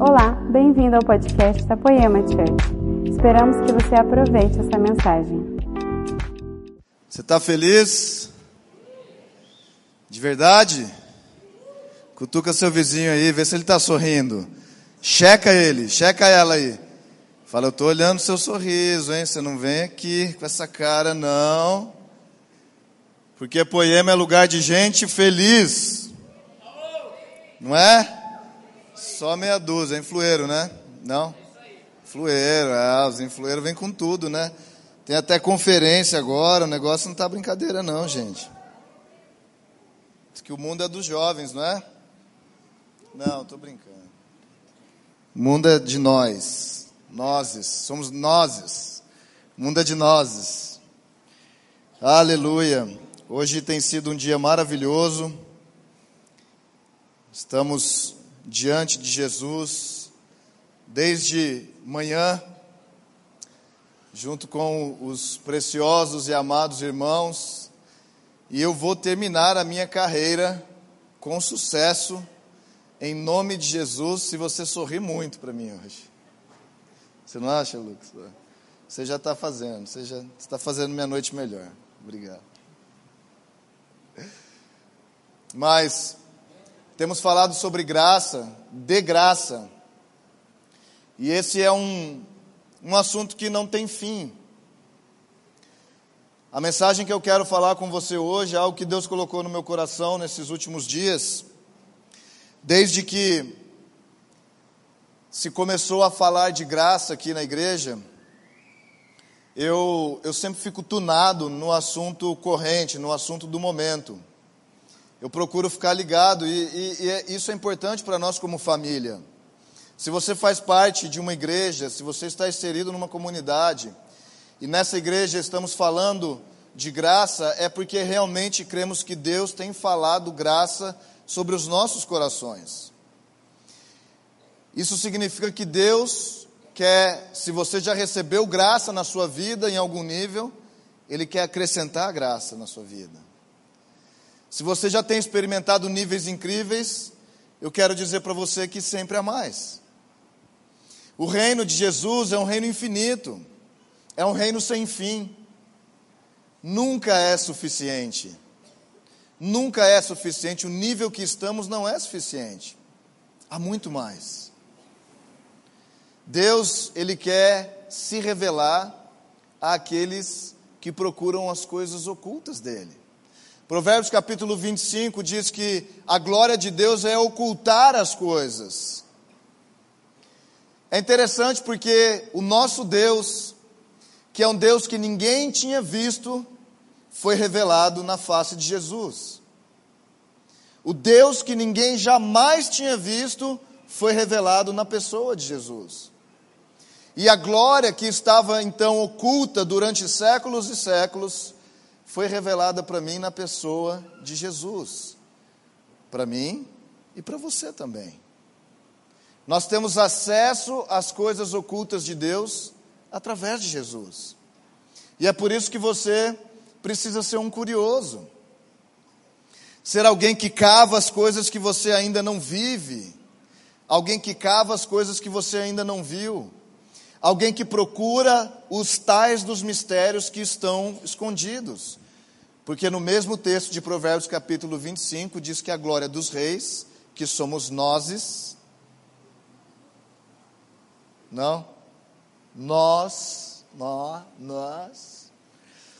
Olá, bem-vindo ao podcast da Poema Church. Esperamos que você aproveite essa mensagem. Você está feliz? De verdade? Cutuca seu vizinho aí, vê se ele está sorrindo. Checa ele, checa ela aí. Fala, eu estou olhando seu sorriso, hein? Você não vem aqui com essa cara, não. Porque poema é lugar de gente feliz. Não é? Só meia dúzia, influeiro, né? Não? Influeiro, é, os influeiros vêm com tudo, né? Tem até conferência agora, o negócio não tá brincadeira não, gente. Diz que o mundo é dos jovens, não é? Não, tô brincando. O mundo é de nós. Nozes, somos nozes. O mundo é de nozes. Aleluia. Hoje tem sido um dia maravilhoso. Estamos diante de Jesus desde manhã, junto com os preciosos e amados irmãos, e eu vou terminar a minha carreira com sucesso, em nome de Jesus, se você sorrir muito para mim hoje. Você não acha, Lucas? Você já está fazendo, você já está fazendo minha noite melhor. Obrigado. Mas temos falado sobre graça, de graça. E esse é um, um assunto que não tem fim. A mensagem que eu quero falar com você hoje é algo que Deus colocou no meu coração nesses últimos dias, desde que se começou a falar de graça aqui na igreja. Eu, eu sempre fico tunado no assunto corrente, no assunto do momento. Eu procuro ficar ligado e, e, e é, isso é importante para nós como família. Se você faz parte de uma igreja, se você está inserido numa comunidade e nessa igreja estamos falando de graça, é porque realmente cremos que Deus tem falado graça sobre os nossos corações. Isso significa que Deus quer, se você já recebeu graça na sua vida em algum nível, Ele quer acrescentar graça na sua vida. Se você já tem experimentado níveis incríveis, eu quero dizer para você que sempre há mais. O reino de Jesus é um reino infinito, é um reino sem fim. Nunca é suficiente. Nunca é suficiente. O nível que estamos não é suficiente. Há muito mais. Deus, Ele quer se revelar àqueles que procuram as coisas ocultas dEle. Provérbios capítulo 25 diz que a glória de Deus é ocultar as coisas. É interessante porque o nosso Deus, que é um Deus que ninguém tinha visto, foi revelado na face de Jesus. O Deus que ninguém jamais tinha visto foi revelado na pessoa de Jesus. E a glória que estava então oculta durante séculos e séculos, foi revelada para mim na pessoa de Jesus. Para mim e para você também. Nós temos acesso às coisas ocultas de Deus através de Jesus. E é por isso que você precisa ser um curioso. Ser alguém que cava as coisas que você ainda não vive. Alguém que cava as coisas que você ainda não viu. Alguém que procura os tais dos mistérios que estão escondidos. Porque no mesmo texto de Provérbios, capítulo 25, diz que a glória dos reis, que somos nós, não? Nós, nós, nós,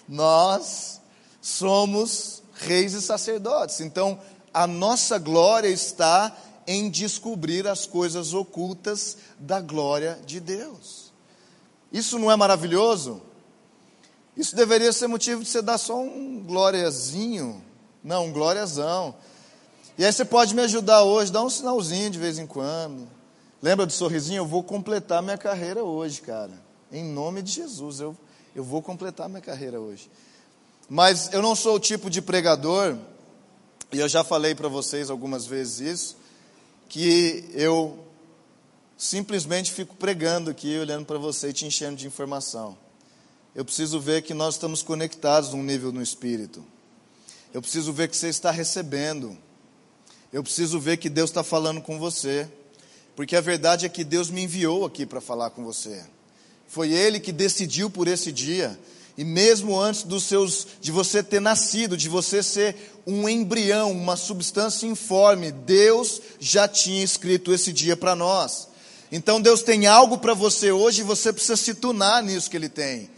nós somos reis e sacerdotes. Então, a nossa glória está em descobrir as coisas ocultas da glória de Deus. Isso não é maravilhoso? Isso deveria ser motivo de você dar só um gloriazinho, não, um gloriazão. E aí você pode me ajudar hoje, dá um sinalzinho de vez em quando. Lembra do sorrisinho? Eu vou completar minha carreira hoje, cara. Em nome de Jesus, eu, eu vou completar minha carreira hoje. Mas eu não sou o tipo de pregador, e eu já falei para vocês algumas vezes isso, que eu simplesmente fico pregando aqui, olhando para você e te enchendo de informação. Eu preciso ver que nós estamos conectados num nível no espírito. Eu preciso ver que você está recebendo. Eu preciso ver que Deus está falando com você. porque a verdade é que Deus me enviou aqui para falar com você. Foi Ele que decidiu por esse dia. E mesmo antes dos seus, de você ter nascido, de você ser um embrião, uma substância informe, Deus já tinha escrito esse dia para nós. Então Deus tem algo para você hoje e você precisa se tunar nisso que Ele tem.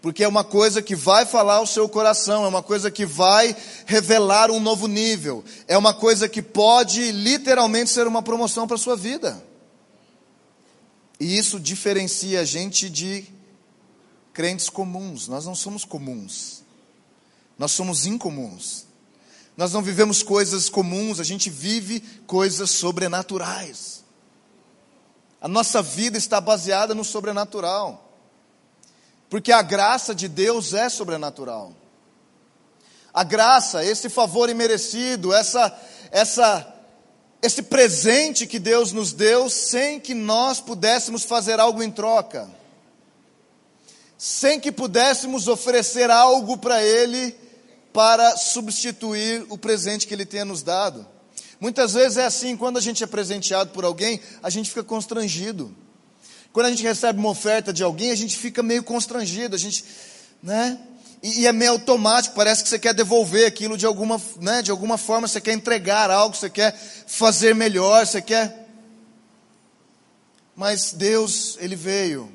Porque é uma coisa que vai falar ao seu coração, é uma coisa que vai revelar um novo nível, é uma coisa que pode literalmente ser uma promoção para a sua vida. E isso diferencia a gente de crentes comuns. Nós não somos comuns. Nós somos incomuns. Nós não vivemos coisas comuns, a gente vive coisas sobrenaturais. A nossa vida está baseada no sobrenatural. Porque a graça de Deus é sobrenatural. A graça, esse favor imerecido, essa essa esse presente que Deus nos deu sem que nós pudéssemos fazer algo em troca sem que pudéssemos oferecer algo para Ele para substituir o presente que Ele tenha nos dado. Muitas vezes é assim, quando a gente é presenteado por alguém, a gente fica constrangido. Quando a gente recebe uma oferta de alguém, a gente fica meio constrangido, a gente, né? E, e é meio automático, parece que você quer devolver aquilo de alguma, né? De alguma forma, você quer entregar algo, você quer fazer melhor, você quer. Mas Deus, Ele veio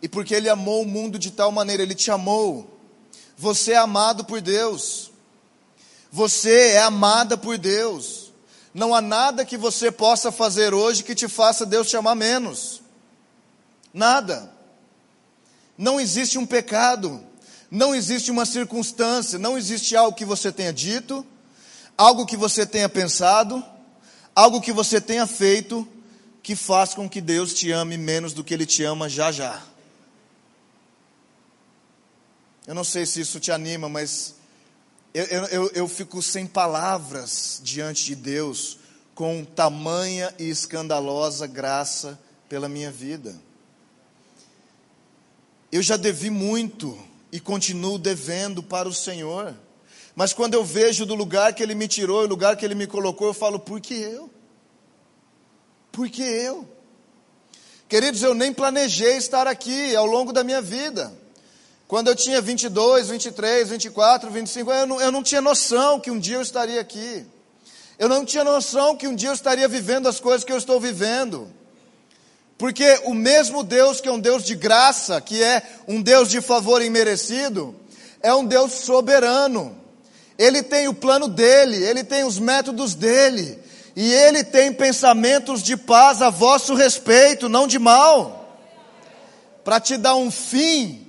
e porque Ele amou o mundo de tal maneira, Ele te amou. Você é amado por Deus. Você é amada por Deus. Não há nada que você possa fazer hoje que te faça Deus te amar menos. Nada. Não existe um pecado, não existe uma circunstância, não existe algo que você tenha dito, algo que você tenha pensado, algo que você tenha feito que faz com que Deus te ame menos do que Ele te ama já já. Eu não sei se isso te anima, mas eu, eu, eu fico sem palavras diante de Deus com tamanha e escandalosa graça pela minha vida. Eu já devi muito e continuo devendo para o Senhor. Mas quando eu vejo do lugar que Ele me tirou e o lugar que Ele me colocou, eu falo, por que eu? Por que eu? Queridos, eu nem planejei estar aqui ao longo da minha vida. Quando eu tinha 22, 23, 24, 25, eu não, eu não tinha noção que um dia eu estaria aqui. Eu não tinha noção que um dia eu estaria vivendo as coisas que eu estou vivendo. Porque o mesmo Deus que é um Deus de graça, que é um Deus de favor imerecido, é um Deus soberano. Ele tem o plano dele, ele tem os métodos dele, e ele tem pensamentos de paz a vosso respeito, não de mal, para te dar um fim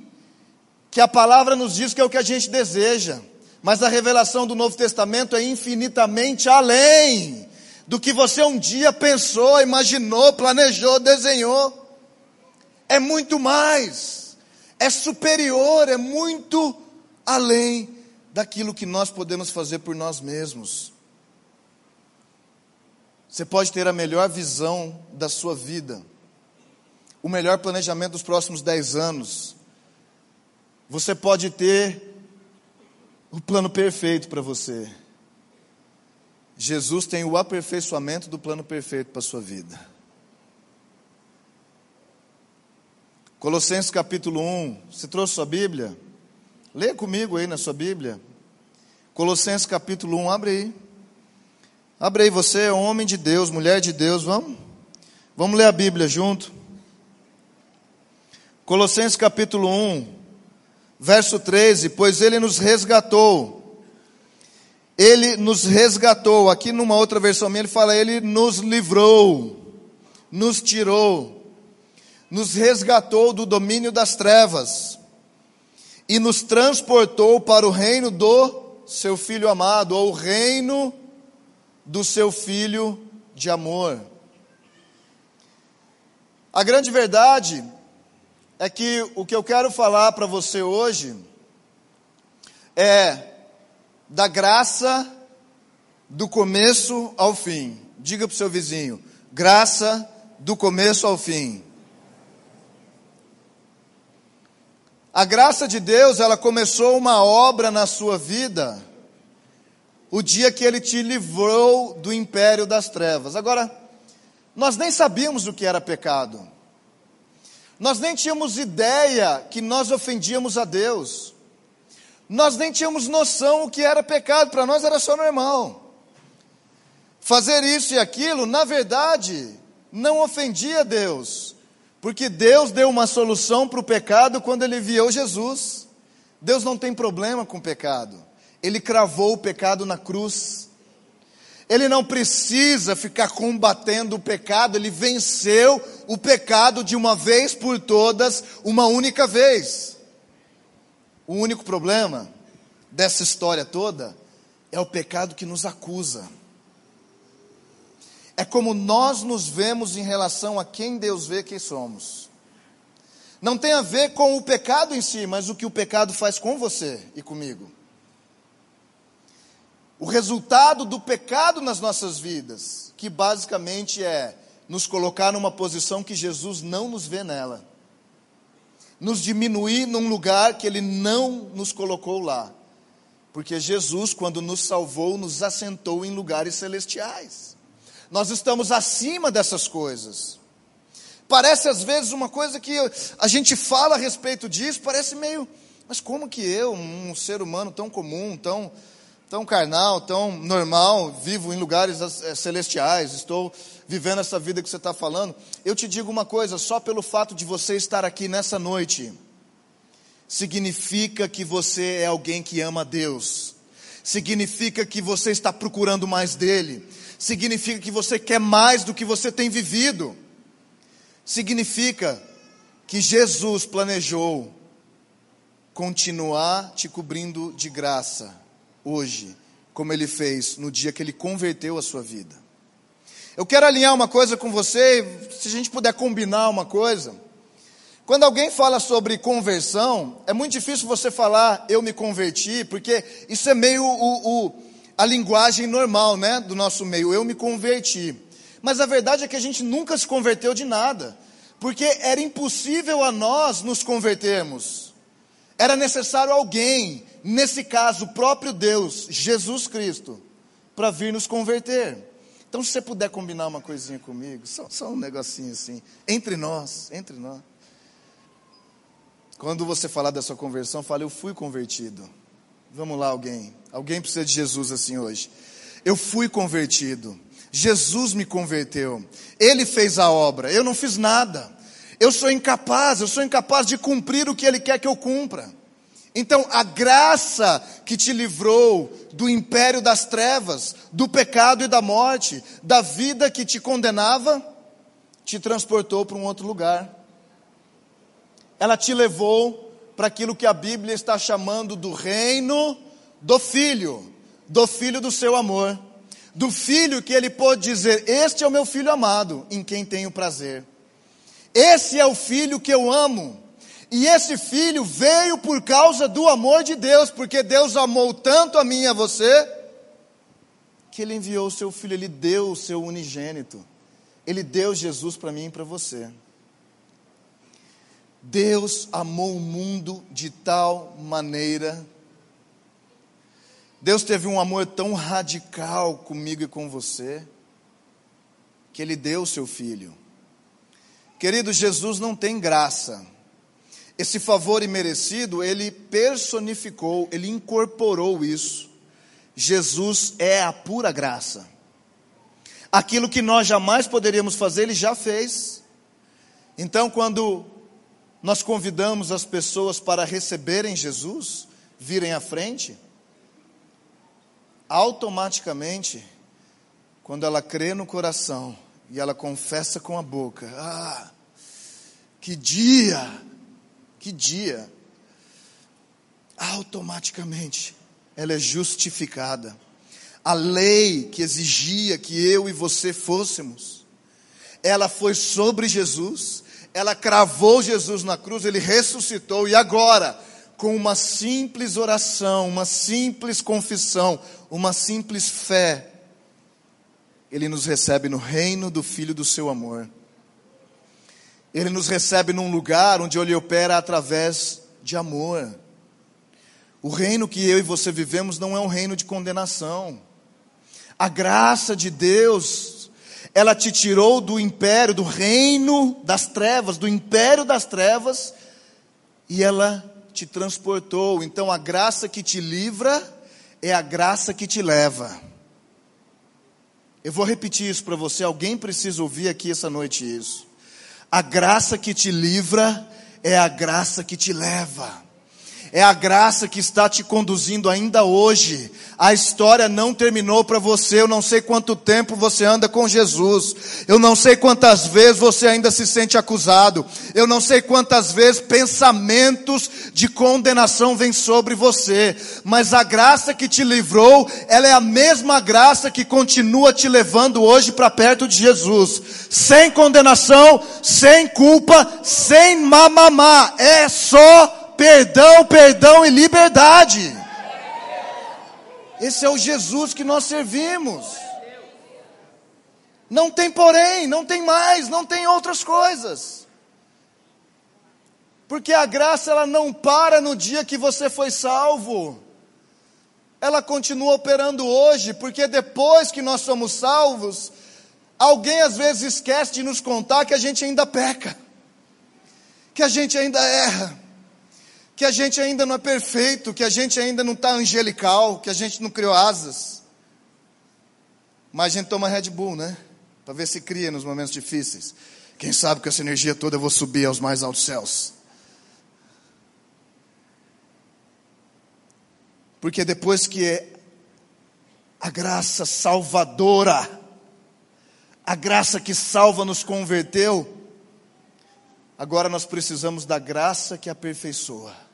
que a palavra nos diz que é o que a gente deseja, mas a revelação do Novo Testamento é infinitamente além do que você um dia pensou, imaginou, planejou, desenhou. É muito mais, é superior, é muito além daquilo que nós podemos fazer por nós mesmos. Você pode ter a melhor visão da sua vida, o melhor planejamento dos próximos dez anos, você pode ter o plano perfeito para você. Jesus tem o aperfeiçoamento do plano perfeito para a sua vida. Colossenses capítulo 1, você trouxe sua Bíblia? Leia comigo aí na sua Bíblia. Colossenses capítulo 1, abre aí. Abre aí, você é homem de Deus, mulher de Deus, vamos? Vamos ler a Bíblia junto. Colossenses capítulo 1, verso 13: Pois ele nos resgatou. Ele nos resgatou. Aqui numa outra versão minha ele fala: Ele nos livrou, nos tirou, nos resgatou do domínio das trevas e nos transportou para o reino do seu filho amado, ou o reino do seu filho de amor. A grande verdade é que o que eu quero falar para você hoje é da graça do começo ao fim. Diga para o seu vizinho: graça do começo ao fim. A graça de Deus, ela começou uma obra na sua vida o dia que ele te livrou do império das trevas. Agora, nós nem sabíamos o que era pecado. Nós nem tínhamos ideia que nós ofendíamos a Deus. Nós nem tínhamos noção o que era pecado, para nós era só normal. Fazer isso e aquilo, na verdade, não ofendia Deus, porque Deus deu uma solução para o pecado quando ele enviou Jesus. Deus não tem problema com o pecado, ele cravou o pecado na cruz. Ele não precisa ficar combatendo o pecado, ele venceu o pecado de uma vez por todas, uma única vez. O único problema dessa história toda é o pecado que nos acusa. É como nós nos vemos em relação a quem Deus vê que somos. Não tem a ver com o pecado em si, mas o que o pecado faz com você e comigo. O resultado do pecado nas nossas vidas, que basicamente é nos colocar numa posição que Jesus não nos vê nela nos diminuir num lugar que Ele não nos colocou lá. Porque Jesus, quando nos salvou, nos assentou em lugares celestiais. Nós estamos acima dessas coisas. Parece às vezes uma coisa que a gente fala a respeito disso, parece meio, mas como que eu, um ser humano tão comum, tão, tão carnal, tão normal, vivo em lugares eh, celestiais, estou vivendo essa vida que você está falando, eu te digo uma coisa: só pelo fato de você estar aqui nessa noite, significa que você é alguém que ama Deus, significa que você está procurando mais dEle, significa que você quer mais do que você tem vivido, significa que Jesus planejou continuar te cobrindo de graça hoje, como Ele fez no dia que Ele converteu a sua vida. Eu quero alinhar uma coisa com você, se a gente puder combinar uma coisa. Quando alguém fala sobre conversão, é muito difícil você falar eu me converti, porque isso é meio o, o, a linguagem normal né, do nosso meio, eu me converti. Mas a verdade é que a gente nunca se converteu de nada, porque era impossível a nós nos convertermos. Era necessário alguém, nesse caso o próprio Deus, Jesus Cristo, para vir nos converter. Então, se você puder combinar uma coisinha comigo, só, só um negocinho assim, entre nós, entre nós. Quando você falar da sua conversão, fale, eu fui convertido. Vamos lá, alguém. Alguém precisa de Jesus assim hoje. Eu fui convertido. Jesus me converteu. Ele fez a obra. Eu não fiz nada. Eu sou incapaz. Eu sou incapaz de cumprir o que Ele quer que eu cumpra. Então, a graça que te livrou do império das trevas, do pecado e da morte, da vida que te condenava, te transportou para um outro lugar. Ela te levou para aquilo que a Bíblia está chamando do reino do filho, do filho do seu amor, do filho que ele pôde dizer: Este é o meu filho amado, em quem tenho prazer. Esse é o filho que eu amo e esse filho veio por causa do amor de Deus, porque Deus amou tanto a mim e a você, que Ele enviou o seu filho, Ele deu o seu unigênito, Ele deu Jesus para mim e para você. Deus amou o mundo de tal maneira, Deus teve um amor tão radical comigo e com você, que Ele deu o seu filho. Querido, Jesus não tem graça. Esse favor imerecido, ele personificou, ele incorporou isso. Jesus é a pura graça. Aquilo que nós jamais poderíamos fazer, ele já fez. Então, quando nós convidamos as pessoas para receberem Jesus, virem à frente, automaticamente, quando ela crê no coração e ela confessa com a boca: Ah, que dia! Que dia, automaticamente, ela é justificada. A lei que exigia que eu e você fôssemos, ela foi sobre Jesus, ela cravou Jesus na cruz, ele ressuscitou, e agora, com uma simples oração, uma simples confissão, uma simples fé, ele nos recebe no reino do Filho do seu amor. Ele nos recebe num lugar onde Ele opera através de amor. O reino que eu e você vivemos não é um reino de condenação. A graça de Deus ela te tirou do império, do reino das trevas, do império das trevas, e ela te transportou. Então a graça que te livra é a graça que te leva. Eu vou repetir isso para você, alguém precisa ouvir aqui essa noite isso. A graça que te livra é a graça que te leva é a graça que está te conduzindo ainda hoje. A história não terminou para você. Eu não sei quanto tempo você anda com Jesus. Eu não sei quantas vezes você ainda se sente acusado. Eu não sei quantas vezes pensamentos de condenação vêm sobre você. Mas a graça que te livrou, ela é a mesma graça que continua te levando hoje para perto de Jesus. Sem condenação, sem culpa, sem mamamá. É só perdão, perdão e liberdade. Esse é o Jesus que nós servimos. Não tem porém, não tem mais, não tem outras coisas. Porque a graça ela não para no dia que você foi salvo. Ela continua operando hoje, porque depois que nós somos salvos, alguém às vezes esquece de nos contar que a gente ainda peca. Que a gente ainda erra que a gente ainda não é perfeito, que a gente ainda não está angelical, que a gente não criou asas. Mas a gente toma Red Bull, né? Para ver se cria nos momentos difíceis. Quem sabe com essa energia toda eu vou subir aos mais altos céus. Porque depois que a graça salvadora, a graça que salva nos converteu, agora nós precisamos da graça que aperfeiçoa.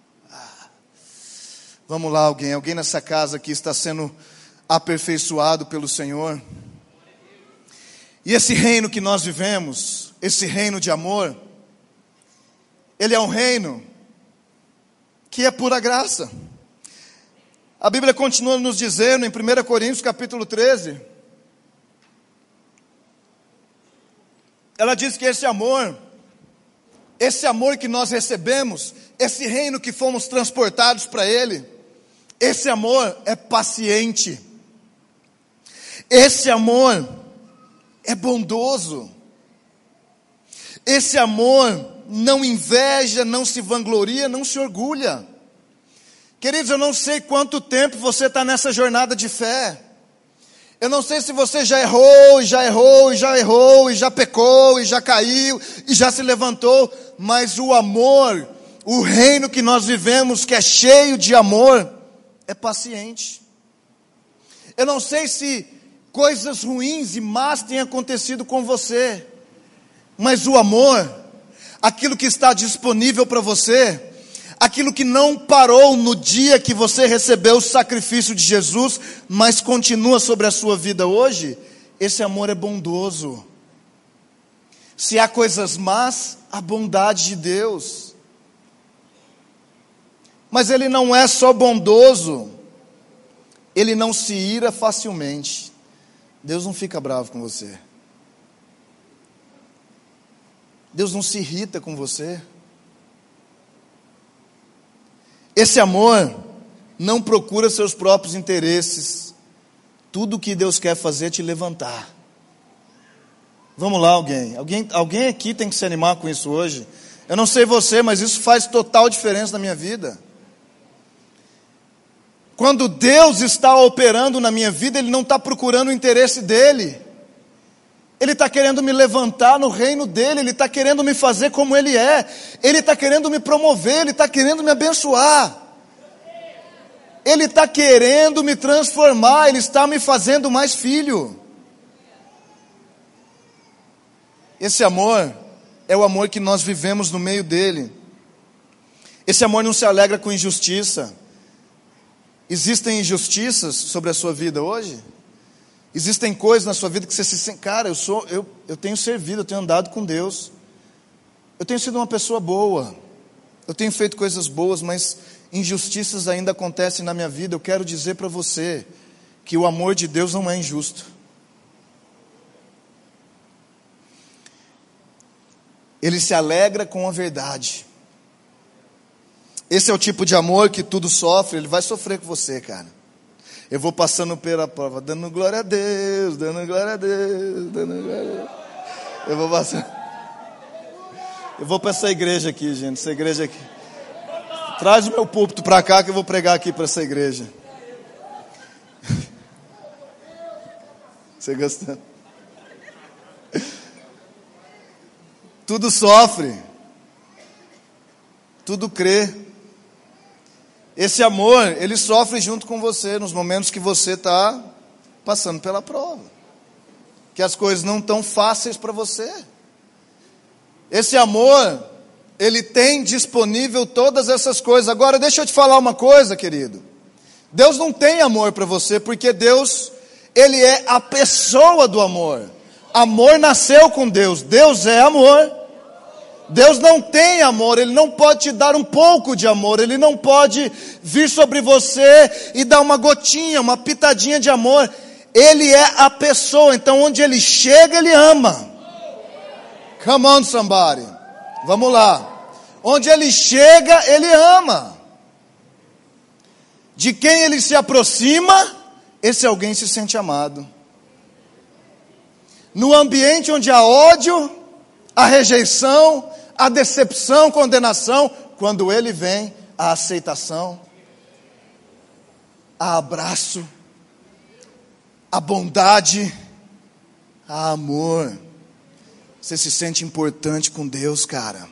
Vamos lá, alguém. Alguém nessa casa aqui está sendo aperfeiçoado pelo Senhor. E esse reino que nós vivemos, esse reino de amor, ele é um reino que é pura graça. A Bíblia continua nos dizendo em 1 Coríntios capítulo 13, ela diz que esse amor, esse amor que nós recebemos, esse reino que fomos transportados para ele, esse amor é paciente. Esse amor é bondoso. Esse amor não inveja, não se vangloria, não se orgulha. Queridos, eu não sei quanto tempo você está nessa jornada de fé. Eu não sei se você já errou, já errou, já errou, e já pecou, e já caiu, e já se levantou, mas o amor, o reino que nós vivemos, que é cheio de amor, é paciente. Eu não sei se coisas ruins e más têm acontecido com você, mas o amor, aquilo que está disponível para você, aquilo que não parou no dia que você recebeu o sacrifício de Jesus, mas continua sobre a sua vida hoje, esse amor é bondoso. Se há coisas más, a bondade de Deus. Mas ele não é só bondoso, ele não se ira facilmente. Deus não fica bravo com você. Deus não se irrita com você. Esse amor não procura seus próprios interesses. Tudo que Deus quer fazer é te levantar. Vamos lá, alguém. Alguém, alguém aqui tem que se animar com isso hoje. Eu não sei você, mas isso faz total diferença na minha vida. Quando Deus está operando na minha vida, Ele não está procurando o interesse dEle. Ele está querendo me levantar no reino dEle, Ele está querendo me fazer como Ele é, Ele está querendo me promover, Ele está querendo me abençoar. Ele está querendo me transformar, Ele está me fazendo mais filho. Esse amor é o amor que nós vivemos no meio dele. Esse amor não se alegra com injustiça. Existem injustiças sobre a sua vida hoje? Existem coisas na sua vida que você se sente, cara, eu sou, eu, eu tenho servido, eu tenho andado com Deus. Eu tenho sido uma pessoa boa. Eu tenho feito coisas boas, mas injustiças ainda acontecem na minha vida. Eu quero dizer para você que o amor de Deus não é injusto. Ele se alegra com a verdade. Esse é o tipo de amor que tudo sofre, ele vai sofrer com você, cara. Eu vou passando pela prova, dando glória a Deus, dando glória a Deus, dando glória a Deus. Eu vou passando. Eu vou para essa igreja aqui, gente, essa igreja aqui. Traz o meu púlpito para cá que eu vou pregar aqui para essa igreja. Você gostando? Tudo sofre, tudo crê. Esse amor, ele sofre junto com você nos momentos que você está passando pela prova, que as coisas não estão fáceis para você. Esse amor, ele tem disponível todas essas coisas. Agora, deixa eu te falar uma coisa, querido. Deus não tem amor para você, porque Deus, ele é a pessoa do amor. Amor nasceu com Deus, Deus é amor. Deus não tem amor, Ele não pode te dar um pouco de amor, Ele não pode vir sobre você e dar uma gotinha, uma pitadinha de amor. Ele é a pessoa, então onde Ele chega, Ele ama. Come on, somebody. Vamos lá. Onde Ele chega, Ele ama. De quem Ele se aproxima, esse alguém se sente amado. No ambiente onde há ódio, a rejeição, a decepção, condenação, quando ele vem, a aceitação, a abraço, a bondade, a amor. Você se sente importante com Deus, cara.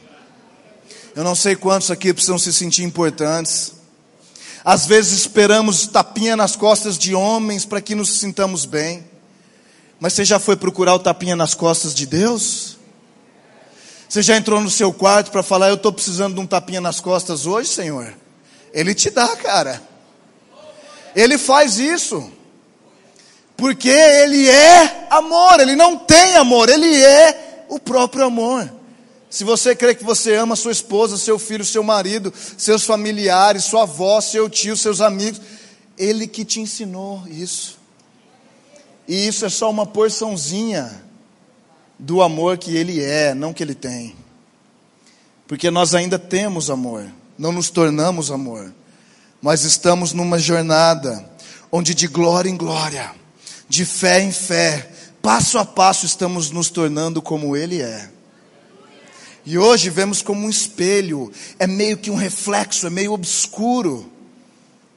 Eu não sei quantos aqui precisam se sentir importantes. Às vezes esperamos tapinha nas costas de homens para que nos sintamos bem. Mas você já foi procurar o tapinha nas costas de Deus? Você já entrou no seu quarto para falar, eu estou precisando de um tapinha nas costas hoje, Senhor? Ele te dá, cara. Ele faz isso. Porque Ele é amor, Ele não tem amor, Ele é o próprio amor. Se você crê que você ama sua esposa, seu filho, seu marido, seus familiares, sua avó, seu tio, seus amigos, Ele que te ensinou isso. E isso é só uma porçãozinha do amor que Ele é, não que Ele tem. Porque nós ainda temos amor, não nos tornamos amor, mas estamos numa jornada onde de glória em glória, de fé em fé, passo a passo estamos nos tornando como Ele é. E hoje vemos como um espelho, é meio que um reflexo, é meio obscuro,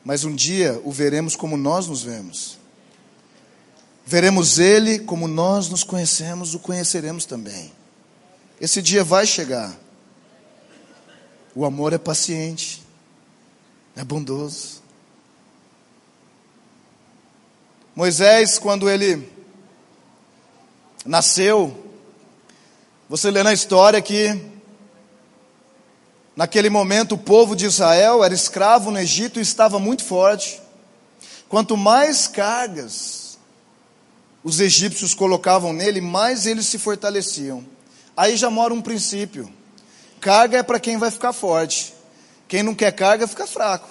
mas um dia o veremos como nós nos vemos. Veremos Ele como nós nos conhecemos, o conheceremos também. Esse dia vai chegar. O amor é paciente, é bondoso. Moisés, quando ele nasceu, você lê na história que, naquele momento, o povo de Israel era escravo no Egito e estava muito forte. Quanto mais cargas os egípcios colocavam nele, mais eles se fortaleciam. Aí já mora um princípio: carga é para quem vai ficar forte, quem não quer carga fica fraco.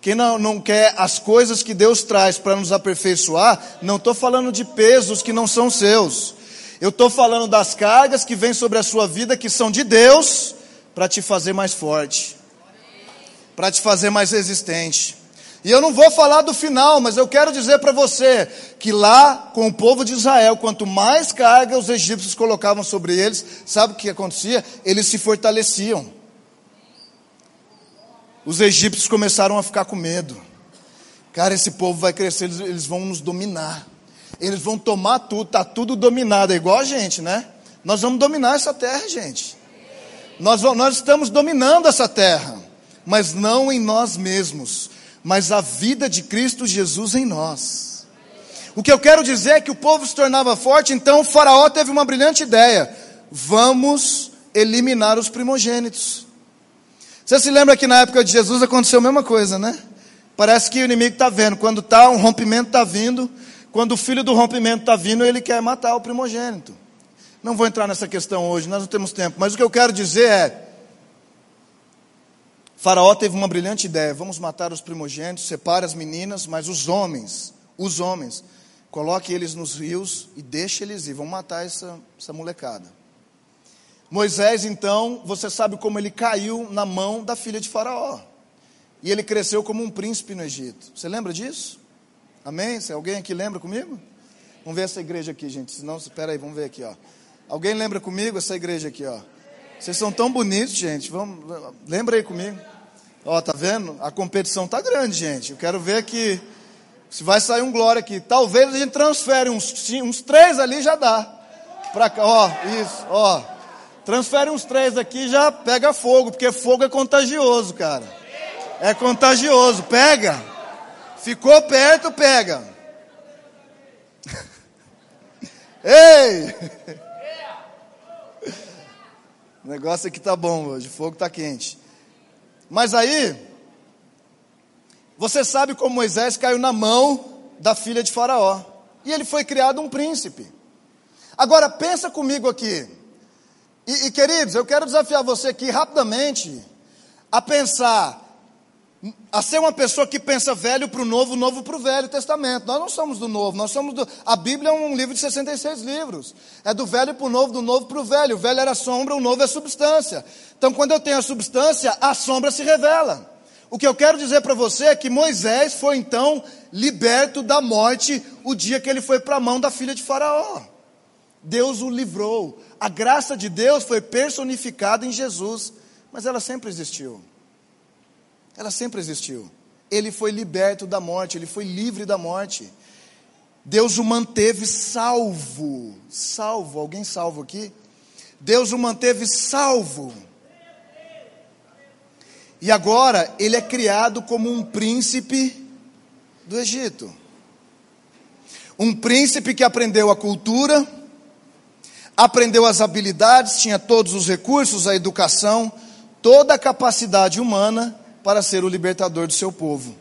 Quem não, não quer as coisas que Deus traz para nos aperfeiçoar, não estou falando de pesos que não são seus. Eu estou falando das cargas que vêm sobre a sua vida, que são de Deus, para te fazer mais forte, para te fazer mais resistente. E eu não vou falar do final, mas eu quero dizer para você que lá com o povo de Israel, quanto mais carga os egípcios colocavam sobre eles, sabe o que acontecia? Eles se fortaleciam. Os egípcios começaram a ficar com medo. Cara, esse povo vai crescer, eles, eles vão nos dominar. Eles vão tomar tudo, tá tudo dominado, é igual a gente, né? Nós vamos dominar essa terra, gente. Nós, nós estamos dominando essa terra, mas não em nós mesmos mas a vida de Cristo Jesus em nós. O que eu quero dizer é que o povo se tornava forte, então o Faraó teve uma brilhante ideia: vamos eliminar os primogênitos. Você se lembra que na época de Jesus aconteceu a mesma coisa, né? Parece que o inimigo está vendo, quando tá, um rompimento está vindo, quando o filho do rompimento está vindo, ele quer matar o primogênito. Não vou entrar nessa questão hoje, nós não temos tempo, mas o que eu quero dizer é: Faraó teve uma brilhante ideia: vamos matar os primogênitos, separe as meninas, mas os homens, os homens, coloque eles nos rios e deixe eles ir, vão matar essa, essa molecada. Moisés, então, você sabe como ele caiu na mão da filha de Faraó. E ele cresceu como um príncipe no Egito. Você lembra disso? Amém? Se alguém aqui lembra comigo? Vamos ver essa igreja aqui, gente. Senão, espera aí, vamos ver aqui, ó. Alguém lembra comigo essa igreja aqui, ó? Vocês são tão bonitos, gente. Vamos, lembra aí comigo. Ó, tá vendo? A competição tá grande, gente. Eu quero ver que se vai sair um glória aqui. Talvez a gente transfere uns, uns três ali já dá. Pra cá, ó, isso, ó. Transfere uns três aqui já pega fogo, porque fogo é contagioso, cara. É contagioso, pega. Ficou perto, pega. Ei! O negócio aqui tá bom hoje, o fogo tá quente. Mas aí, você sabe como Moisés caiu na mão da filha de Faraó. E ele foi criado um príncipe. Agora, pensa comigo aqui. E, e queridos, eu quero desafiar você aqui rapidamente a pensar a ser uma pessoa que pensa velho para o novo, novo para o velho testamento. Nós não somos do novo, nós somos do. A Bíblia é um livro de 66 livros. É do velho para o novo, do novo para o velho. O velho era sombra, o novo é substância. Então, quando eu tenho a substância, a sombra se revela. O que eu quero dizer para você é que Moisés foi então liberto da morte o dia que ele foi para a mão da filha de Faraó. Deus o livrou. A graça de Deus foi personificada em Jesus, mas ela sempre existiu. Ela sempre existiu. Ele foi liberto da morte, ele foi livre da morte. Deus o manteve salvo. Salvo, alguém salvo aqui? Deus o manteve salvo. E agora ele é criado como um príncipe do Egito. Um príncipe que aprendeu a cultura, aprendeu as habilidades, tinha todos os recursos, a educação, toda a capacidade humana para ser o libertador do seu povo.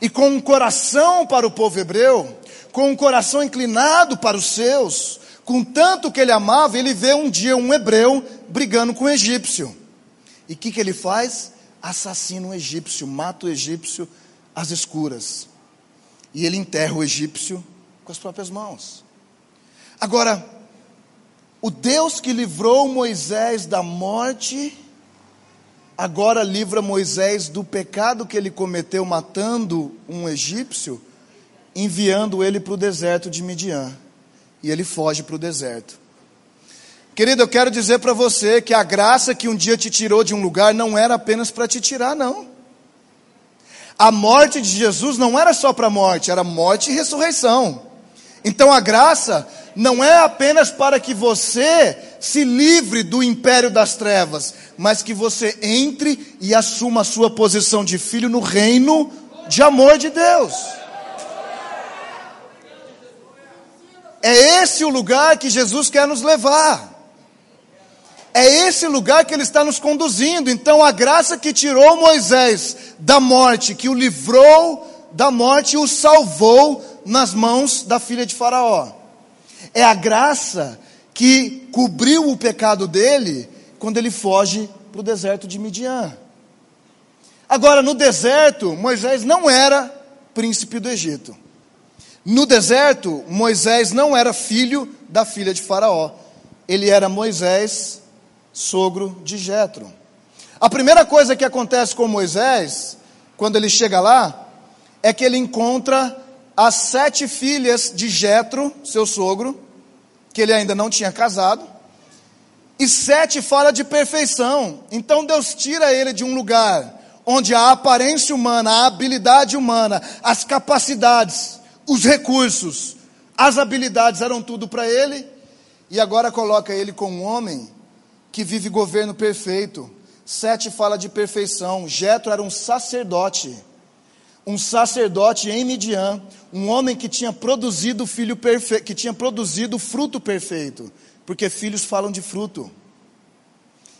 E com um coração para o povo hebreu, com um coração inclinado para os seus, com tanto que ele amava, ele vê um dia um hebreu brigando com um egípcio. E o que, que ele faz? Assassina um egípcio, mata o egípcio às escuras. E ele enterra o egípcio com as próprias mãos. Agora, o Deus que livrou Moisés da morte, agora livra Moisés do pecado que ele cometeu matando um egípcio, enviando ele para o deserto de Midian. E ele foge para o deserto. Querido, eu quero dizer para você que a graça que um dia te tirou de um lugar não era apenas para te tirar, não. A morte de Jesus não era só para morte, era morte e ressurreição. Então a graça não é apenas para que você se livre do império das trevas, mas que você entre e assuma a sua posição de filho no reino de amor de Deus. É esse o lugar que Jesus quer nos levar. É esse lugar que Ele está nos conduzindo. Então, a graça que tirou Moisés da morte, que o livrou da morte e o salvou nas mãos da filha de Faraó. É a graça que cobriu o pecado dele quando ele foge para o deserto de Midian. Agora, no deserto, Moisés não era príncipe do Egito. No deserto, Moisés não era filho da filha de Faraó. Ele era Moisés, sogro de Jetro. A primeira coisa que acontece com Moisés, quando ele chega lá, é que ele encontra as sete filhas de Jetro, seu sogro, que ele ainda não tinha casado. E sete fala de perfeição. Então Deus tira ele de um lugar onde a aparência humana, a habilidade humana, as capacidades, os recursos, as habilidades eram tudo para ele, e agora coloca ele com um homem que vive governo perfeito. Sete fala de perfeição. Jetro era um sacerdote um sacerdote em Midian, um homem que tinha produzido filho perfeito, que tinha produzido fruto perfeito, porque filhos falam de fruto.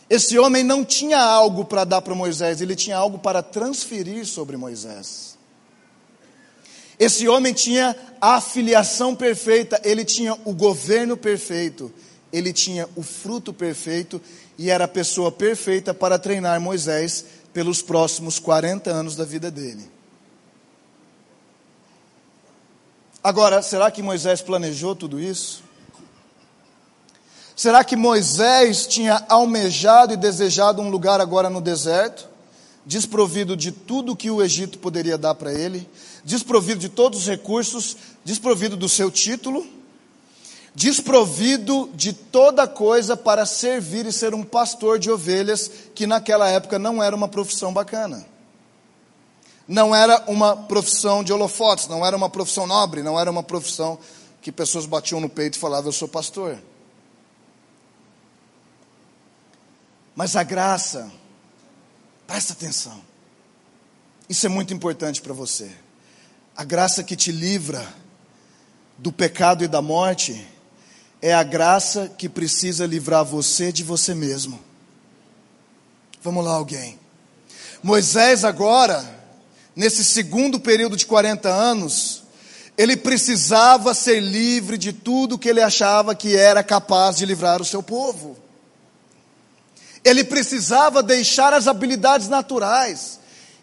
Esse homem não tinha algo para dar para Moisés, ele tinha algo para transferir sobre Moisés. Esse homem tinha a filiação perfeita, ele tinha o governo perfeito, ele tinha o fruto perfeito e era a pessoa perfeita para treinar Moisés pelos próximos 40 anos da vida dele. Agora, será que Moisés planejou tudo isso? Será que Moisés tinha almejado e desejado um lugar agora no deserto? desprovido de tudo que o Egito poderia dar para ele, desprovido de todos os recursos, desprovido do seu título, desprovido de toda coisa para servir e ser um pastor de ovelhas, que naquela época não era uma profissão bacana. Não era uma profissão de holofotes, não era uma profissão nobre, não era uma profissão que pessoas batiam no peito e falavam: Eu sou pastor. Mas a graça, Presta atenção. Isso é muito importante para você. A graça que te livra do pecado e da morte é a graça que precisa livrar você de você mesmo. Vamos lá, alguém. Moisés, agora, nesse segundo período de 40 anos, ele precisava ser livre de tudo que ele achava que era capaz de livrar o seu povo. Ele precisava deixar as habilidades naturais.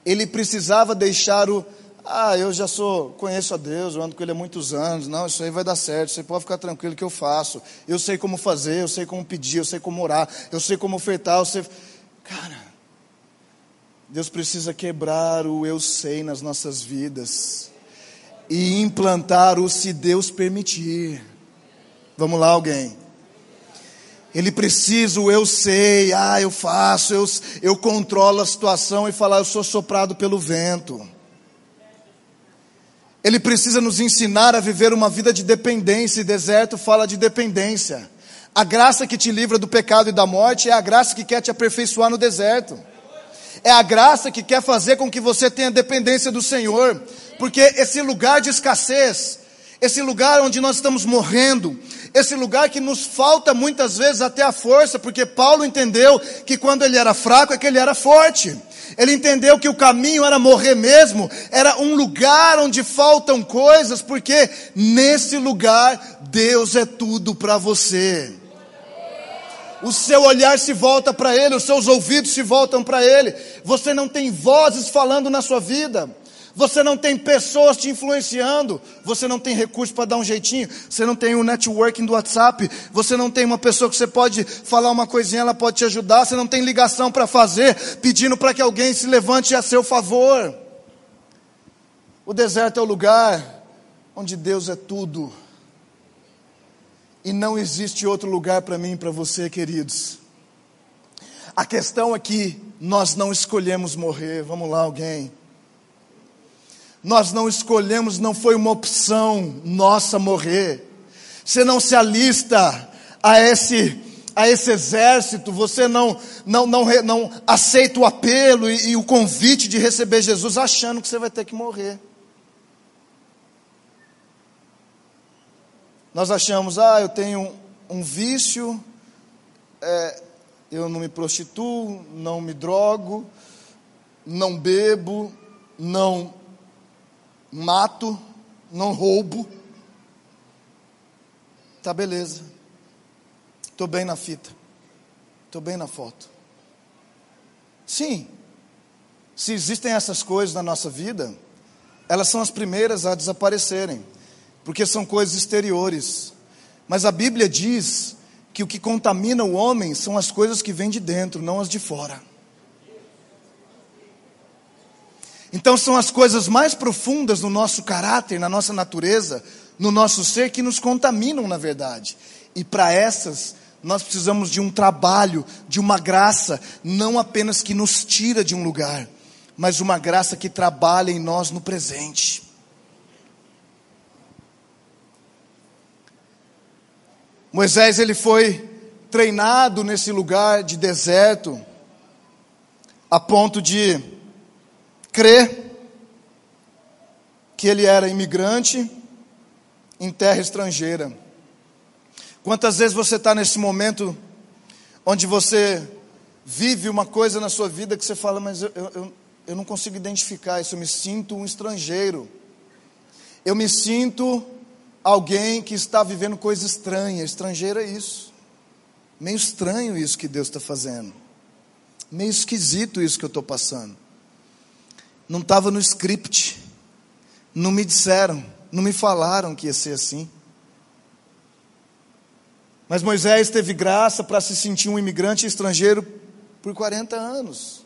Ele precisava deixar o ah, eu já sou, conheço a Deus, eu ando com Ele há muitos anos. Não, isso aí vai dar certo. Você pode ficar tranquilo que eu faço. Eu sei como fazer, eu sei como pedir, eu sei como orar, eu sei como ofertar. Eu sei... Cara, Deus precisa quebrar o eu sei nas nossas vidas e implantar o se Deus permitir. Vamos lá, alguém. Ele precisa, eu sei, ah, eu faço, eu, eu controlo a situação e falar, eu sou soprado pelo vento. Ele precisa nos ensinar a viver uma vida de dependência, e deserto fala de dependência. A graça que te livra do pecado e da morte é a graça que quer te aperfeiçoar no deserto. É a graça que quer fazer com que você tenha dependência do Senhor, porque esse lugar de escassez, esse lugar onde nós estamos morrendo, esse lugar que nos falta muitas vezes até a força, porque Paulo entendeu que quando ele era fraco é que ele era forte. Ele entendeu que o caminho era morrer mesmo, era um lugar onde faltam coisas, porque nesse lugar Deus é tudo para você. O seu olhar se volta para Ele, os seus ouvidos se voltam para Ele. Você não tem vozes falando na sua vida você não tem pessoas te influenciando, você não tem recurso para dar um jeitinho, você não tem um networking do WhatsApp, você não tem uma pessoa que você pode falar uma coisinha, ela pode te ajudar, você não tem ligação para fazer, pedindo para que alguém se levante a seu favor. O deserto é o lugar onde Deus é tudo. E não existe outro lugar para mim e para você, queridos. A questão é que nós não escolhemos morrer. Vamos lá, alguém. Nós não escolhemos, não foi uma opção nossa morrer. Você não se alista a esse a esse exército, você não não não, não aceita o apelo e, e o convite de receber Jesus achando que você vai ter que morrer. Nós achamos, ah, eu tenho um vício, é, eu não me prostituo, não me drogo, não bebo, não mato, não roubo. Tá beleza. Estou bem na fita. Estou bem na foto. Sim, se existem essas coisas na nossa vida, elas são as primeiras a desaparecerem, porque são coisas exteriores. Mas a Bíblia diz que o que contamina o homem são as coisas que vêm de dentro, não as de fora. Então são as coisas mais profundas no nosso caráter, na nossa natureza, no nosso ser que nos contaminam, na verdade. E para essas nós precisamos de um trabalho, de uma graça, não apenas que nos tira de um lugar, mas uma graça que trabalha em nós no presente. Moisés ele foi treinado nesse lugar de deserto a ponto de crer que ele era imigrante em terra estrangeira. Quantas vezes você está nesse momento onde você vive uma coisa na sua vida que você fala, mas eu, eu, eu não consigo identificar isso, eu me sinto um estrangeiro. Eu me sinto alguém que está vivendo coisa estranha. Estrangeiro é isso. Meio estranho isso que Deus está fazendo. Meio esquisito isso que eu estou passando. Não estava no script. Não me disseram, não me falaram que ia ser assim. Mas Moisés teve graça para se sentir um imigrante estrangeiro por 40 anos.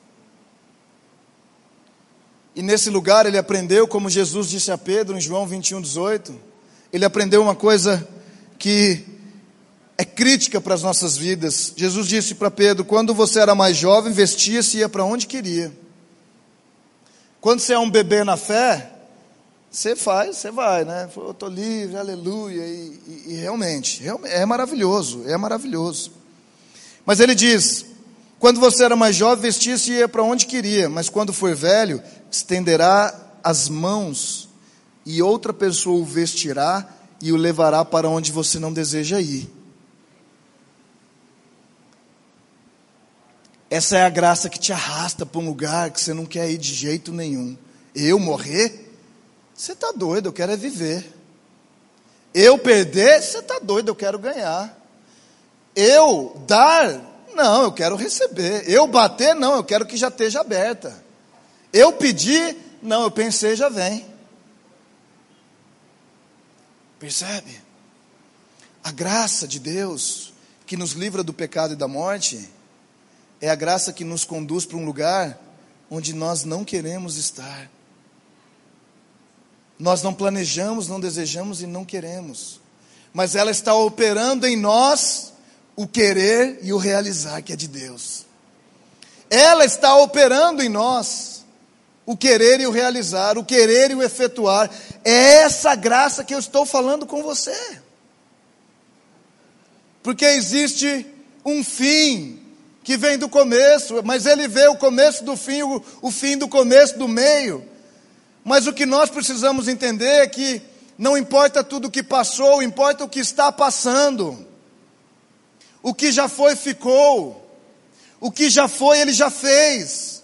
E nesse lugar ele aprendeu, como Jesus disse a Pedro em João 21, 18, ele aprendeu uma coisa que é crítica para as nossas vidas. Jesus disse para Pedro: quando você era mais jovem, vestia-se e ia para onde queria. Quando você é um bebê na fé, você faz, você vai, né? Eu estou livre, aleluia. E, e, e realmente, é maravilhoso, é maravilhoso. Mas ele diz: quando você era mais jovem, vestia-se e ia para onde queria, mas quando for velho, estenderá as mãos e outra pessoa o vestirá e o levará para onde você não deseja ir. Essa é a graça que te arrasta para um lugar que você não quer ir de jeito nenhum. Eu morrer? Você está doido, eu quero é viver. Eu perder? Você está doido, eu quero ganhar. Eu dar? Não, eu quero receber. Eu bater? Não, eu quero que já esteja aberta. Eu pedir? Não, eu pensei, já vem. Percebe? A graça de Deus que nos livra do pecado e da morte é a graça que nos conduz para um lugar onde nós não queremos estar. Nós não planejamos, não desejamos e não queremos. Mas ela está operando em nós o querer e o realizar que é de Deus. Ela está operando em nós o querer e o realizar, o querer e o efetuar. É essa graça que eu estou falando com você. Porque existe um fim que vem do começo, mas ele vê o começo do fim, o, o fim do começo do meio. Mas o que nós precisamos entender é que não importa tudo o que passou, importa o que está passando. O que já foi, ficou. O que já foi, ele já fez.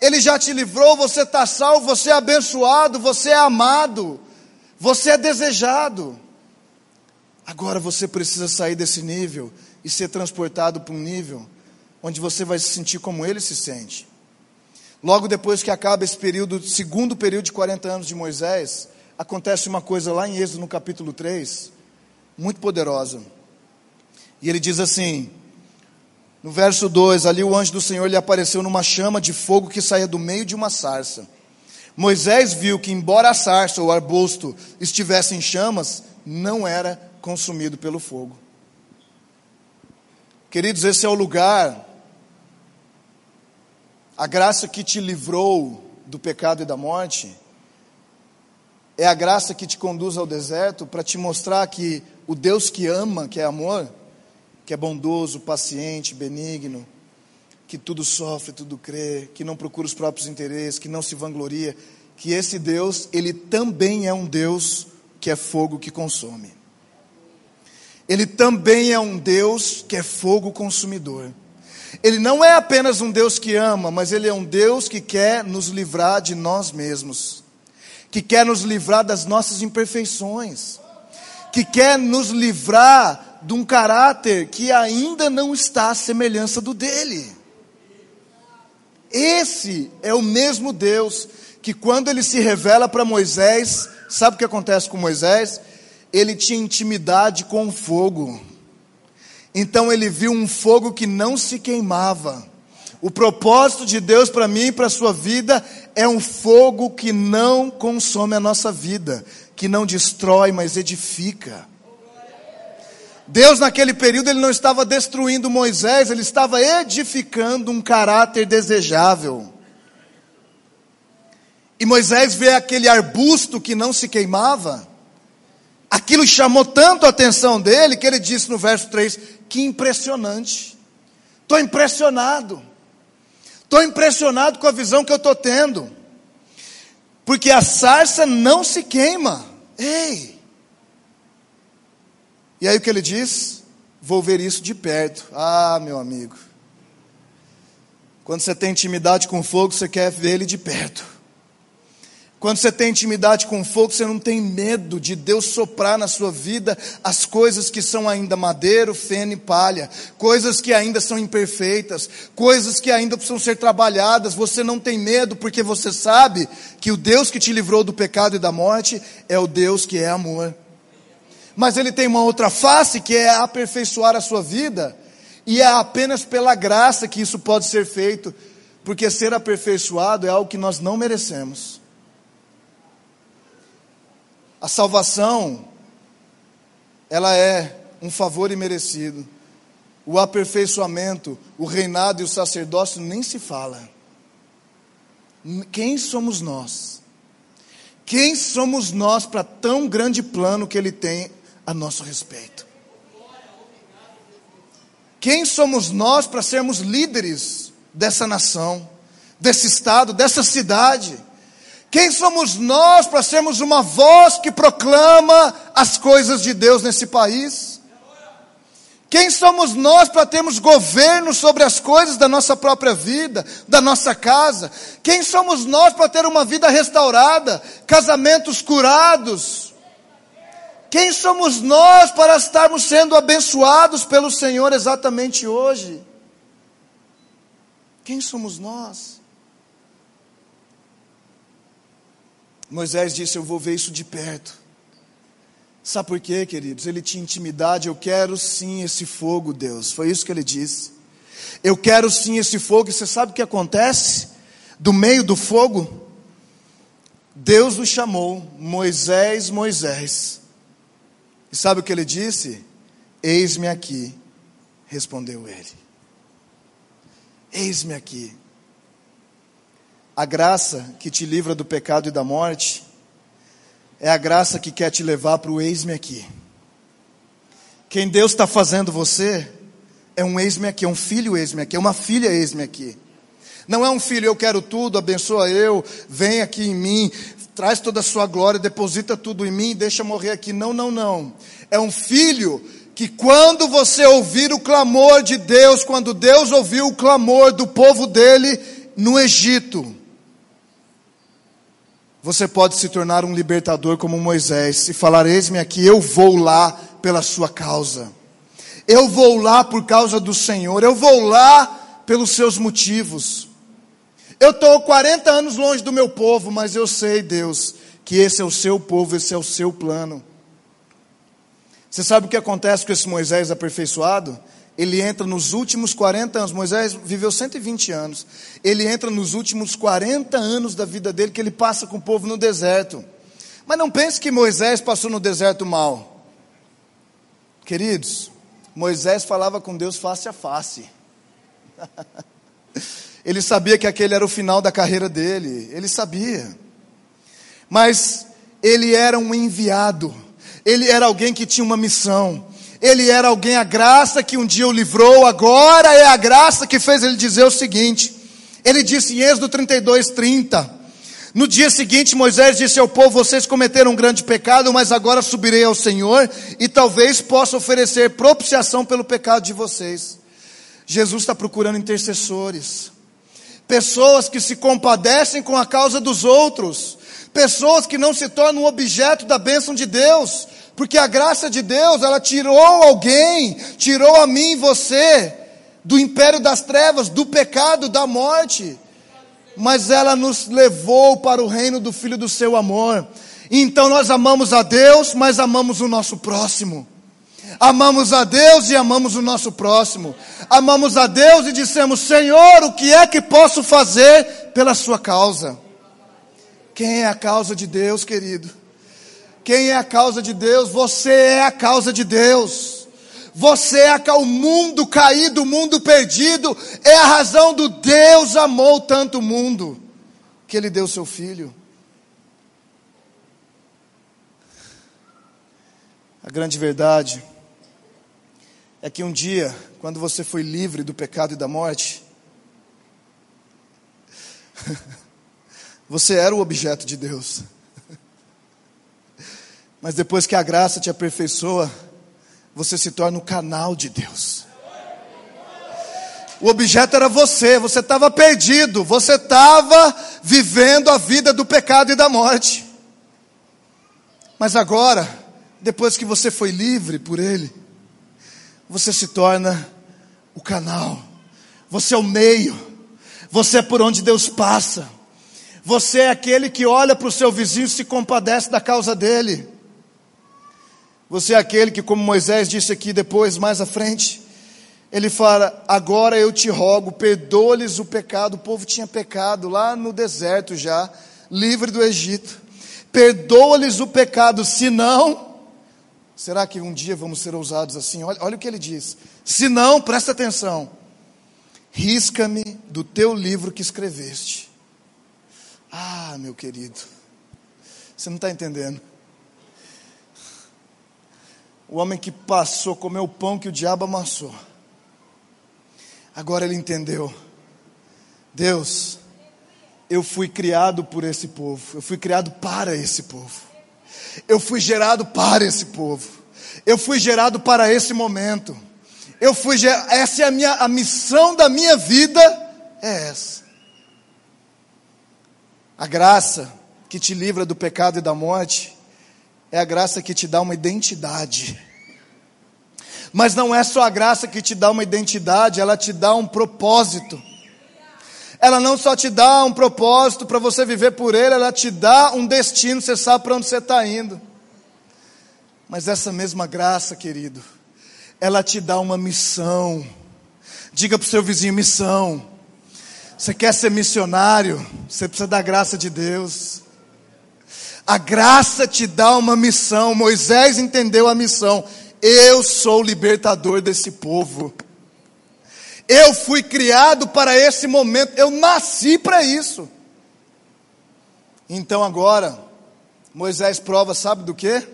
Ele já te livrou, você está salvo, você é abençoado, você é amado, você é desejado. Agora você precisa sair desse nível e ser transportado para um nível onde você vai se sentir como ele se sente. Logo depois que acaba esse período, segundo período de 40 anos de Moisés, acontece uma coisa lá em Êxodo no capítulo 3, muito poderosa. E ele diz assim, no verso 2: Ali o anjo do Senhor lhe apareceu numa chama de fogo que saía do meio de uma sarça. Moisés viu que, embora a sarça ou arbusto estivesse em chamas, não era consumido pelo fogo. Queridos, esse é o lugar a graça que te livrou do pecado e da morte é a graça que te conduz ao deserto para te mostrar que o Deus que ama, que é amor, que é bondoso, paciente, benigno, que tudo sofre, tudo crê, que não procura os próprios interesses, que não se vangloria, que esse Deus, ele também é um Deus que é fogo que consome. Ele também é um Deus que é fogo consumidor. Ele não é apenas um Deus que ama, mas Ele é um Deus que quer nos livrar de nós mesmos, que quer nos livrar das nossas imperfeições, que quer nos livrar de um caráter que ainda não está à semelhança do dele. Esse é o mesmo Deus que, quando ele se revela para Moisés, sabe o que acontece com Moisés? Ele tinha intimidade com o fogo. Então ele viu um fogo que não se queimava. O propósito de Deus para mim e para a sua vida é um fogo que não consome a nossa vida, que não destrói, mas edifica. Deus, naquele período, ele não estava destruindo Moisés, ele estava edificando um caráter desejável. E Moisés vê aquele arbusto que não se queimava, aquilo chamou tanto a atenção dele que ele disse no verso 3: que impressionante. Estou impressionado. Estou impressionado com a visão que eu estou tendo. Porque a sarça não se queima. Ei! E aí o que ele diz? Vou ver isso de perto. Ah, meu amigo. Quando você tem intimidade com fogo, você quer ver ele de perto. Quando você tem intimidade com fogo, você não tem medo de Deus soprar na sua vida as coisas que são ainda madeiro, feno e palha, coisas que ainda são imperfeitas, coisas que ainda precisam ser trabalhadas. Você não tem medo porque você sabe que o Deus que te livrou do pecado e da morte é o Deus que é amor. Mas ele tem uma outra face que é aperfeiçoar a sua vida, e é apenas pela graça que isso pode ser feito porque ser aperfeiçoado é algo que nós não merecemos. A salvação, ela é um favor imerecido. O aperfeiçoamento, o reinado e o sacerdócio nem se fala. Quem somos nós? Quem somos nós para tão grande plano que Ele tem a nosso respeito? Quem somos nós para sermos líderes dessa nação, desse estado, dessa cidade? Quem somos nós para sermos uma voz que proclama as coisas de Deus nesse país? Quem somos nós para termos governo sobre as coisas da nossa própria vida, da nossa casa? Quem somos nós para ter uma vida restaurada, casamentos curados? Quem somos nós para estarmos sendo abençoados pelo Senhor exatamente hoje? Quem somos nós? Moisés disse: Eu vou ver isso de perto. Sabe por quê, queridos? Ele tinha intimidade. Eu quero sim esse fogo, Deus. Foi isso que ele disse. Eu quero sim esse fogo. E você sabe o que acontece? Do meio do fogo, Deus o chamou, Moisés, Moisés. E sabe o que ele disse? Eis-me aqui, respondeu ele. Eis-me aqui. A graça que te livra do pecado e da morte é a graça que quer te levar para o eis-me aqui. Quem Deus está fazendo você é um eis-me aqui, é um filho eis-me aqui, é uma filha eis-me aqui. Não é um filho, eu quero tudo, abençoa eu, vem aqui em mim, traz toda a sua glória, deposita tudo em mim e deixa morrer aqui. Não, não, não. É um filho que quando você ouvir o clamor de Deus, quando Deus ouviu o clamor do povo dele no Egito, você pode se tornar um libertador como Moisés e falar: Eis-me aqui, eu vou lá pela sua causa. Eu vou lá por causa do Senhor, eu vou lá pelos seus motivos. Eu estou 40 anos longe do meu povo, mas eu sei, Deus, que esse é o seu povo, esse é o seu plano. Você sabe o que acontece com esse Moisés aperfeiçoado? ele entra nos últimos 40 anos. Moisés viveu 120 anos. Ele entra nos últimos 40 anos da vida dele, que ele passa com o povo no deserto. Mas não pense que Moisés passou no deserto mal. Queridos, Moisés falava com Deus face a face. ele sabia que aquele era o final da carreira dele. Ele sabia. Mas ele era um enviado. Ele era alguém que tinha uma missão ele era alguém, a graça que um dia o livrou, agora é a graça que fez ele dizer o seguinte: ele disse em Êxodo 32, 30. No dia seguinte, Moisés disse ao povo: Vocês cometeram um grande pecado, mas agora subirei ao Senhor e talvez possa oferecer propiciação pelo pecado de vocês. Jesus está procurando intercessores, pessoas que se compadecem com a causa dos outros, pessoas que não se tornam objeto da bênção de Deus, porque a graça de Deus, ela tirou alguém, tirou a mim e você do império das trevas, do pecado, da morte. Mas ela nos levou para o reino do filho do seu amor. Então nós amamos a Deus, mas amamos o nosso próximo. Amamos a Deus e amamos o nosso próximo. Amamos a Deus e dissemos: Senhor, o que é que posso fazer pela sua causa? Quem é a causa de Deus, querido? Quem é a causa de Deus? Você é a causa de Deus. Você é o mundo caído, o mundo perdido, é a razão do Deus amou tanto o mundo, que Ele deu seu Filho. A grande verdade é que um dia, quando você foi livre do pecado e da morte, você era o objeto de Deus. Mas depois que a graça te aperfeiçoa, você se torna o canal de Deus. O objeto era você, você estava perdido, você estava vivendo a vida do pecado e da morte. Mas agora, depois que você foi livre por Ele, você se torna o canal, você é o meio, você é por onde Deus passa, você é aquele que olha para o seu vizinho e se compadece da causa dele. Você é aquele que, como Moisés disse aqui depois, mais à frente, Ele fala: Agora eu te rogo, perdoa-lhes o pecado. O povo tinha pecado lá no deserto já, livre do Egito. Perdoa-lhes o pecado, senão. Será que um dia vamos ser ousados assim? Olha, olha o que ele diz. Se não, presta atenção. Risca-me do teu livro que escreveste. Ah, meu querido, você não está entendendo. O homem que passou, comeu o pão que o diabo amassou. Agora ele entendeu. Deus, eu fui criado por esse povo, eu fui criado para esse povo, eu fui gerado para esse povo, eu fui gerado para esse momento. Eu fui, essa é a minha a missão da minha vida é essa. A graça que te livra do pecado e da morte é a graça que te dá uma identidade. Mas não é só a graça que te dá uma identidade, ela te dá um propósito. Ela não só te dá um propósito para você viver por ele, ela te dá um destino, você sabe para onde você está indo. Mas essa mesma graça, querido, ela te dá uma missão. Diga para o seu vizinho: missão. Você quer ser missionário? Você precisa da graça de Deus. A graça te dá uma missão. Moisés entendeu a missão. Eu sou o libertador desse povo. Eu fui criado para esse momento. Eu nasci para isso. Então agora, Moisés prova, sabe do que?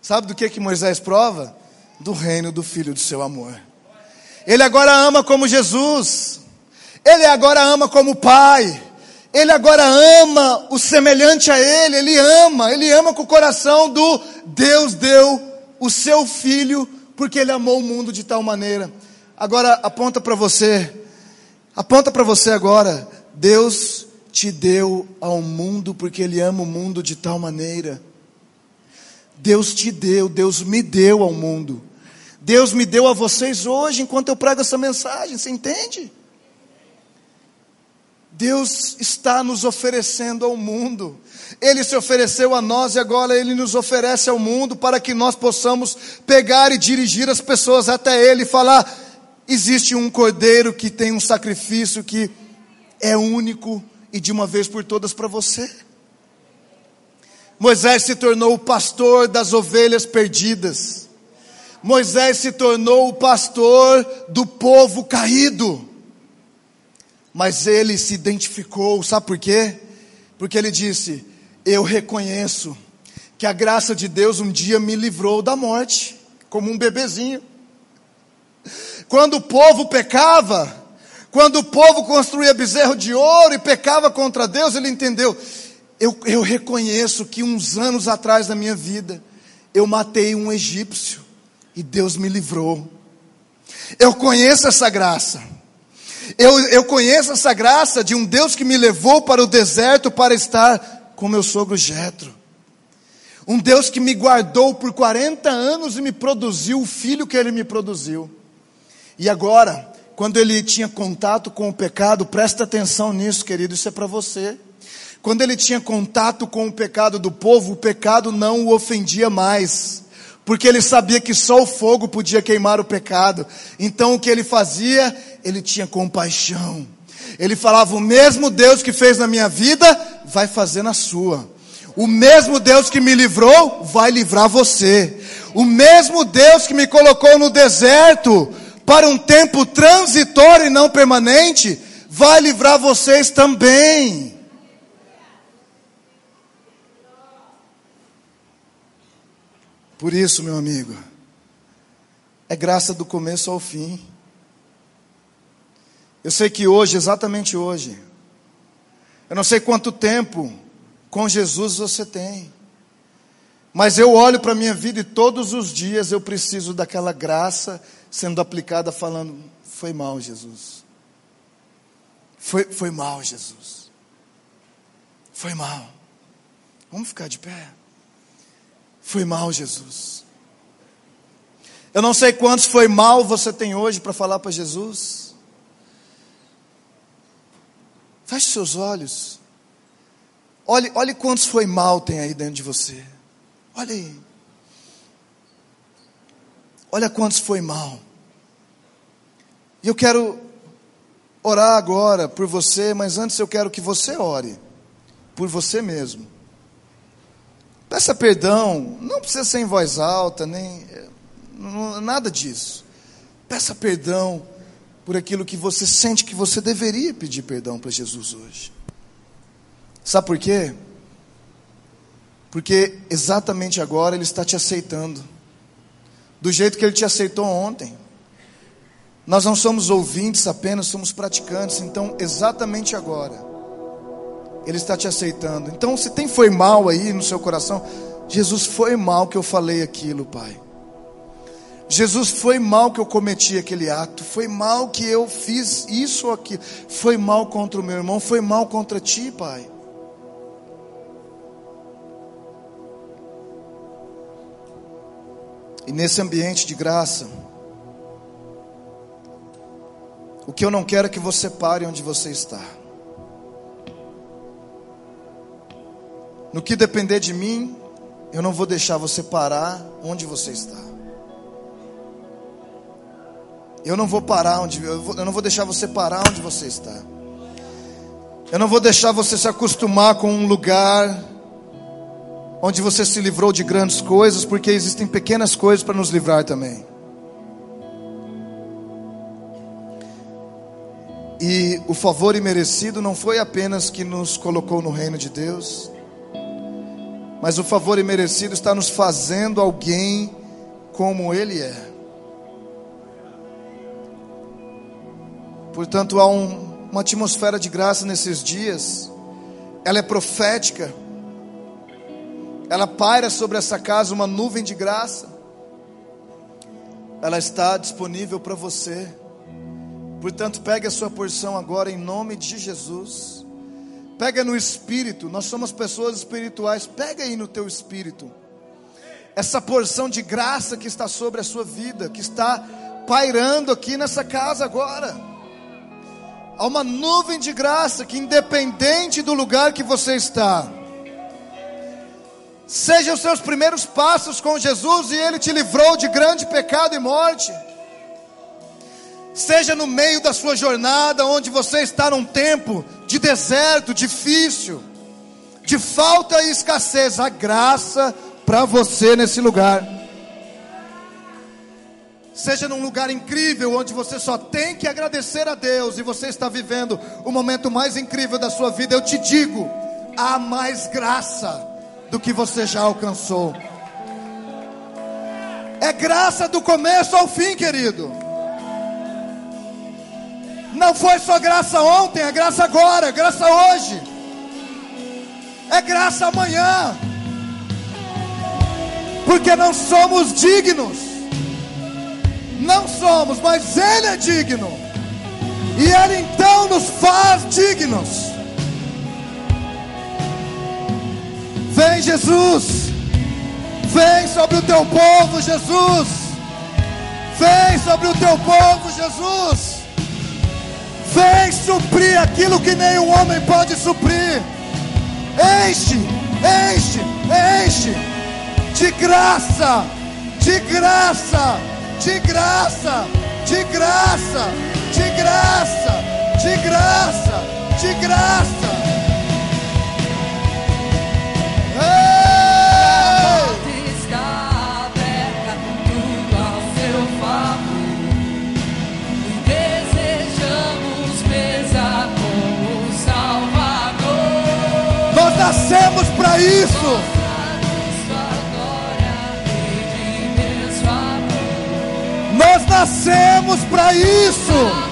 Sabe do que que Moisés prova? do reino do Filho do seu amor. Ele agora ama como Jesus, ele agora ama como Pai, ele agora ama o semelhante a Ele, ele ama, ele ama com o coração do Deus deu o seu Filho, porque Ele amou o mundo de tal maneira. Agora aponta para você, aponta para você agora, Deus te deu ao mundo porque Ele ama o mundo de tal maneira. Deus te deu, Deus me deu ao mundo. Deus me deu a vocês hoje enquanto eu prego essa mensagem, você entende? Deus está nos oferecendo ao mundo. Ele se ofereceu a nós e agora Ele nos oferece ao mundo para que nós possamos pegar e dirigir as pessoas até Ele e falar: existe um cordeiro que tem um sacrifício que é único e de uma vez por todas para você. Moisés se tornou o pastor das ovelhas perdidas. Moisés se tornou o pastor do povo caído. Mas ele se identificou, sabe por quê? Porque ele disse: Eu reconheço que a graça de Deus um dia me livrou da morte, como um bebezinho. Quando o povo pecava, quando o povo construía bezerro de ouro e pecava contra Deus, ele entendeu. Eu, eu reconheço que uns anos atrás da minha vida, eu matei um egípcio e Deus me livrou. Eu conheço essa graça. Eu, eu conheço essa graça de um Deus que me levou para o deserto para estar com meu sogro Jetro. Um Deus que me guardou por 40 anos e me produziu o filho que ele me produziu. E agora, quando ele tinha contato com o pecado, presta atenção nisso, querido, isso é para você. Quando ele tinha contato com o pecado do povo, o pecado não o ofendia mais porque ele sabia que só o fogo podia queimar o pecado. Então o que ele fazia? Ele tinha compaixão. Ele falava: O mesmo Deus que fez na minha vida, vai fazer na sua. O mesmo Deus que me livrou, vai livrar você. O mesmo Deus que me colocou no deserto para um tempo transitório e não permanente, vai livrar vocês também. Por isso, meu amigo, é graça do começo ao fim. Eu sei que hoje, exatamente hoje, eu não sei quanto tempo com Jesus você tem, mas eu olho para a minha vida e todos os dias eu preciso daquela graça sendo aplicada, falando: foi mal, Jesus. Foi, foi mal, Jesus. Foi mal. Vamos ficar de pé. Foi mal, Jesus. Eu não sei quantos foi mal você tem hoje para falar para Jesus. Feche seus olhos. Olhe, olhe quantos foi mal tem aí dentro de você. Olha aí. Olha quantos foi mal. E eu quero orar agora por você, mas antes eu quero que você ore por você mesmo. Peça perdão, não precisa ser em voz alta, nem nada disso. Peça perdão por aquilo que você sente que você deveria pedir perdão para Jesus hoje. Sabe por quê? Porque exatamente agora Ele está te aceitando, do jeito que Ele te aceitou ontem. Nós não somos ouvintes apenas, somos praticantes. Então, exatamente agora, Ele está te aceitando. Então, se tem foi mal aí no seu coração, Jesus foi mal que eu falei aquilo, Pai. Jesus foi mal que eu cometi aquele ato, foi mal que eu fiz isso ou aquilo, foi mal contra o meu irmão, foi mal contra ti, Pai. E nesse ambiente de graça, o que eu não quero é que você pare onde você está. No que depender de mim, eu não vou deixar você parar onde você está. Eu não vou parar onde eu, vou, eu não vou deixar você parar onde você está. Eu não vou deixar você se acostumar com um lugar onde você se livrou de grandes coisas, porque existem pequenas coisas para nos livrar também. E o favor imerecido não foi apenas que nos colocou no reino de Deus, mas o favor imerecido está nos fazendo alguém como Ele é. Portanto, há um, uma atmosfera de graça nesses dias, ela é profética, ela paira sobre essa casa uma nuvem de graça, ela está disponível para você. Portanto, pegue a sua porção agora em nome de Jesus. Pega no espírito, nós somos pessoas espirituais. Pega aí no teu espírito. Essa porção de graça que está sobre a sua vida, que está pairando aqui nessa casa agora. Há uma nuvem de graça que, independente do lugar que você está, sejam os seus primeiros passos com Jesus e Ele te livrou de grande pecado e morte. Seja no meio da sua jornada, onde você está num tempo de deserto, difícil, de falta e escassez, a graça para você nesse lugar. Seja num lugar incrível, onde você só tem que agradecer a Deus e você está vivendo o momento mais incrível da sua vida, eu te digo: há mais graça do que você já alcançou. É graça do começo ao fim, querido. Não foi só graça ontem, é graça agora, é graça hoje, é graça amanhã, porque não somos dignos, não somos, mas Ele é digno, e Ele então nos faz dignos. Vem, Jesus, vem sobre o teu povo, Jesus, vem sobre o teu povo, Jesus. Vem suprir aquilo que nenhum homem pode suprir. Enche, enche, enche. De graça, de graça, de graça, de graça, de graça, de graça, de graça. Nascemos para isso. Nós nascemos para isso.